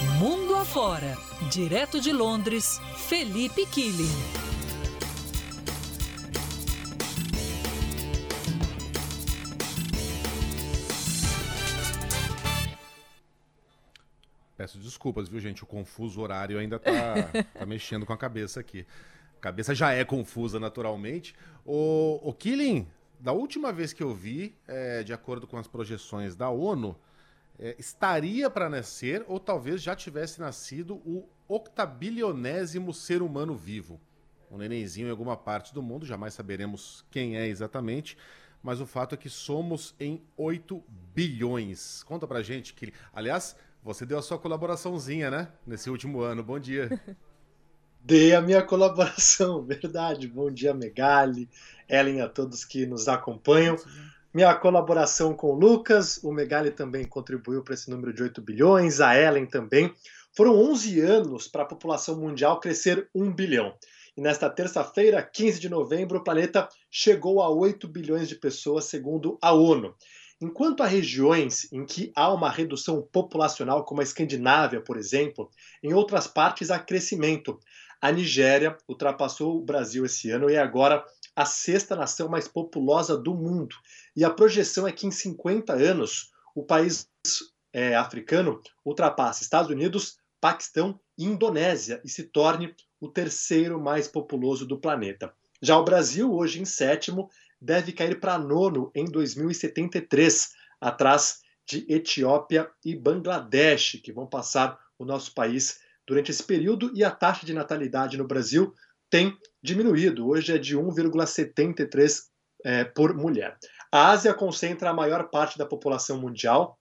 Mundo afora, direto de Londres, Felipe Killing. Peço desculpas, viu, gente? O confuso horário ainda tá, tá mexendo com a cabeça aqui. A cabeça já é confusa naturalmente. O, o Killing, da última vez que eu vi, é, de acordo com as projeções da ONU, é, estaria para nascer, ou talvez já tivesse nascido, o octabilionésimo ser humano vivo. Um nenenzinho em alguma parte do mundo, jamais saberemos quem é exatamente, mas o fato é que somos em 8 bilhões. Conta pra gente, que Aliás, você deu a sua colaboraçãozinha, né? Nesse último ano. Bom dia. Dei a minha colaboração, verdade. Bom dia, Megali, Ellen, a todos que nos acompanham. Minha colaboração com o Lucas, o Megali também contribuiu para esse número de 8 bilhões, a Ellen também. Foram 11 anos para a população mundial crescer 1 bilhão. E nesta terça-feira, 15 de novembro, o planeta chegou a 8 bilhões de pessoas, segundo a ONU. Enquanto há regiões em que há uma redução populacional, como a Escandinávia, por exemplo, em outras partes há crescimento. A Nigéria ultrapassou o Brasil esse ano e agora a sexta nação mais populosa do mundo. E a projeção é que em 50 anos o país é, africano ultrapasse Estados Unidos, Paquistão e Indonésia e se torne o terceiro mais populoso do planeta. Já o Brasil, hoje em sétimo, deve cair para nono em 2073, atrás de Etiópia e Bangladesh, que vão passar o nosso país durante esse período, e a taxa de natalidade no Brasil tem diminuído. Hoje é de 1,73 é, por mulher. A Ásia concentra a maior parte da população mundial,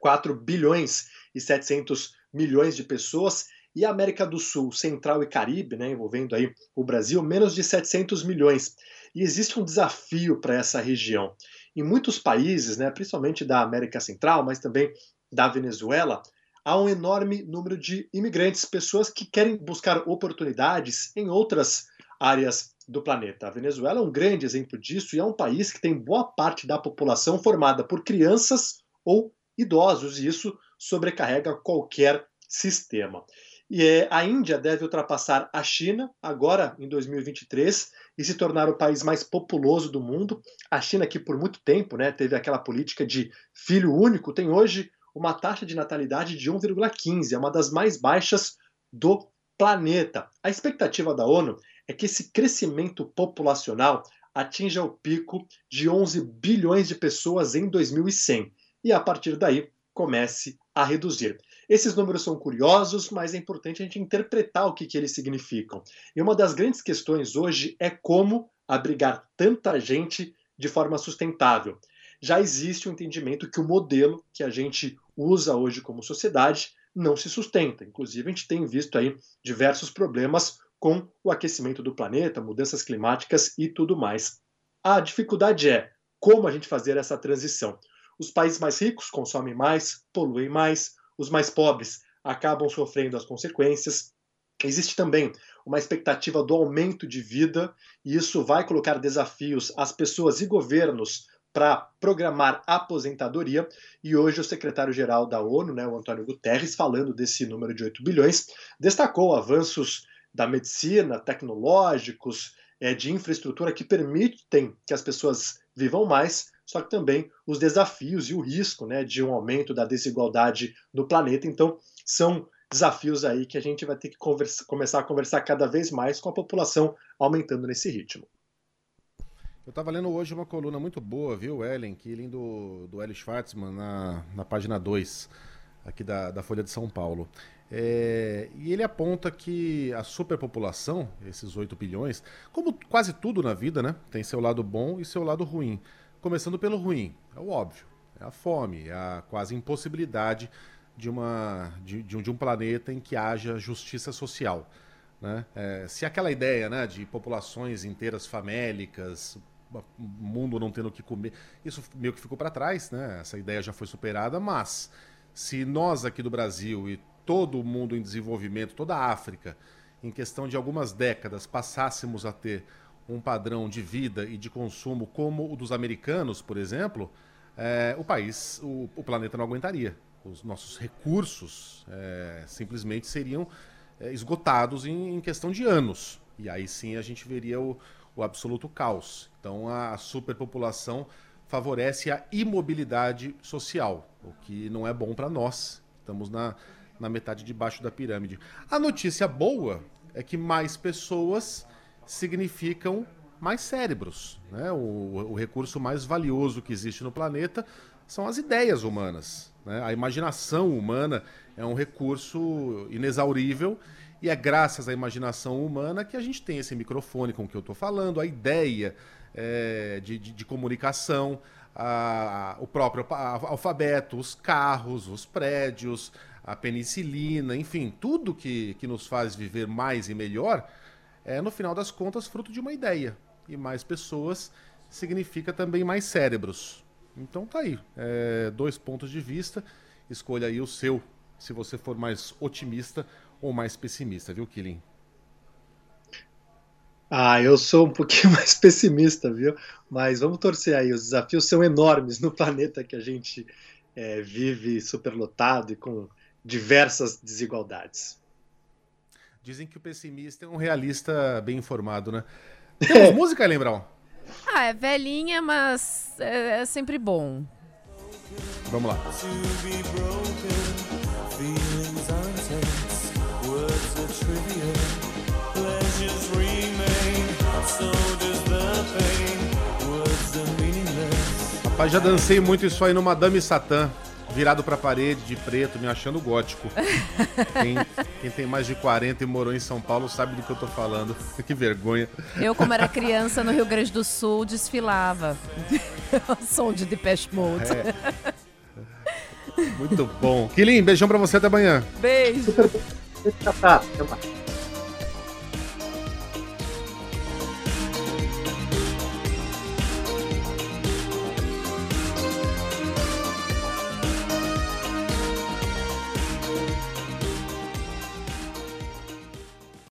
4 bilhões e 700 milhões de pessoas, e a América do Sul, Central e Caribe, né, envolvendo aí o Brasil, menos de 700 milhões. E existe um desafio para essa região. Em muitos países, né, principalmente da América Central, mas também da Venezuela, há um enorme número de imigrantes, pessoas que querem buscar oportunidades em outras áreas do planeta. A Venezuela é um grande exemplo disso e é um país que tem boa parte da população formada por crianças ou idosos, e isso sobrecarrega qualquer sistema. E é, a Índia deve ultrapassar a China agora em 2023 e se tornar o país mais populoso do mundo. A China, que por muito tempo né, teve aquela política de filho único, tem hoje uma taxa de natalidade de 1,15, é uma das mais baixas do planeta. A expectativa da ONU é que esse crescimento populacional atinja o pico de 11 bilhões de pessoas em 2100 e a partir daí comece a reduzir. Esses números são curiosos, mas é importante a gente interpretar o que, que eles significam. E uma das grandes questões hoje é como abrigar tanta gente de forma sustentável. Já existe o um entendimento que o modelo que a gente usa hoje como sociedade não se sustenta. Inclusive, a gente tem visto aí diversos problemas com o aquecimento do planeta, mudanças climáticas e tudo mais. A dificuldade é como a gente fazer essa transição. Os países mais ricos consomem mais, poluem mais, os mais pobres acabam sofrendo as consequências. Existe também uma expectativa do aumento de vida, e isso vai colocar desafios às pessoas e governos para programar aposentadoria. E hoje o secretário-geral da ONU, né, o Antônio Guterres, falando desse número de 8 bilhões, destacou avanços da medicina, tecnológicos, é, de infraestrutura que permitem que as pessoas vivam mais, só que também os desafios e o risco né, de um aumento da desigualdade no planeta. Então, são desafios aí que a gente vai ter que conversa, começar a conversar cada vez mais com a população aumentando nesse ritmo. Eu estava lendo hoje uma coluna muito boa, viu, Ellen, que do, do Hélio Schwartzman na, na página 2 aqui da, da Folha de São Paulo. É, e ele aponta que a superpopulação, esses 8 bilhões, como quase tudo na vida, né, tem seu lado bom e seu lado ruim. Começando pelo ruim, é o óbvio, é a fome, é a quase impossibilidade de, uma, de, de, um, de um planeta em que haja justiça social. Né? É, se aquela ideia né, de populações inteiras famélicas, mundo não tendo o que comer, isso meio que ficou para trás, né? essa ideia já foi superada, mas se nós aqui do Brasil e todo o mundo em desenvolvimento, toda a África, em questão de algumas décadas, passássemos a ter um padrão de vida e de consumo como o dos americanos, por exemplo, é, o país, o, o, planeta não aguentaria. Os nossos recursos é, simplesmente seriam é, esgotados em, em, questão de anos. E aí sim a gente veria o, o absoluto caos. Então a superpopulação favorece a imobilidade social, o que não é bom para nós. Estamos na, na metade de baixo da pirâmide. A notícia boa é que mais pessoas significam mais cérebros. Né? O, o recurso mais valioso que existe no planeta são as ideias humanas. Né? A imaginação humana é um recurso inexaurível e é graças à imaginação humana que a gente tem esse microfone com que eu estou falando, a ideia é, de, de, de, comunicação, a, a, o próprio alfabeto, os carros, os prédios, a penicilina, enfim, tudo que, que nos faz viver mais e melhor é, no final das contas, fruto de uma ideia. E mais pessoas significa também mais cérebros. Então tá aí, é, dois pontos de vista. Escolha aí o seu, se você for mais otimista ou mais pessimista, viu, Killing? Ah, eu sou um pouquinho mais pessimista, viu? Mas vamos torcer aí. Os desafios são enormes no planeta que a gente é, vive superlotado e com diversas desigualdades. Dizem que o pessimista é um realista bem informado, né? Temos música, Lembrão? Ah, é velhinha, mas é, é sempre bom. Vamos lá. Rapaz, já dancei muito isso aí no Madame Satã, virado pra parede de preto, me achando gótico. quem, quem, tem mais de 40 e morou em São Paulo sabe do que eu tô falando. que vergonha. Eu, como era criança no Rio Grande do Sul, desfilava. som de Depeche Mode. É. Muito bom. Kilim, beijão pra você até amanhã. Beijo. Até mais.